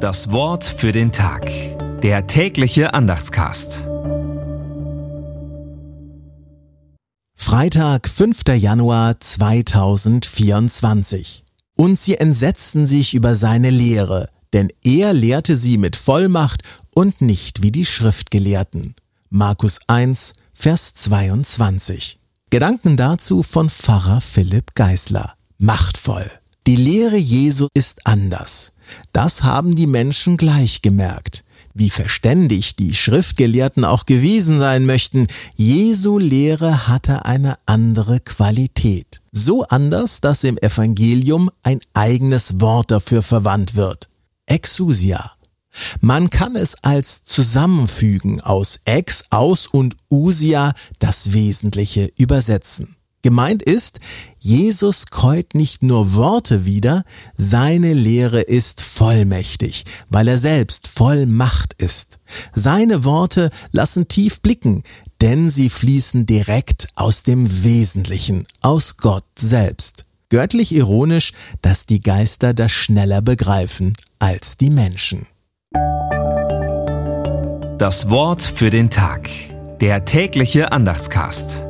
Das Wort für den Tag. Der tägliche Andachtscast. Freitag, 5. Januar 2024. Und sie entsetzten sich über seine Lehre, denn er lehrte sie mit Vollmacht und nicht wie die Schriftgelehrten. Markus 1, Vers 22. Gedanken dazu von Pfarrer Philipp Geisler. Machtvoll. Die Lehre Jesu ist anders. Das haben die Menschen gleich gemerkt. Wie verständig die Schriftgelehrten auch gewesen sein möchten, Jesu Lehre hatte eine andere Qualität. So anders, dass im Evangelium ein eigenes Wort dafür verwandt wird. Exousia. Man kann es als Zusammenfügen aus ex, aus und usia das Wesentliche übersetzen. Gemeint ist, Jesus keut nicht nur Worte wieder, seine Lehre ist vollmächtig, weil er selbst voll Macht ist. Seine Worte lassen tief blicken, denn sie fließen direkt aus dem Wesentlichen, aus Gott selbst. Göttlich ironisch, dass die Geister das schneller begreifen als die Menschen. Das Wort für den Tag. Der tägliche Andachtscast.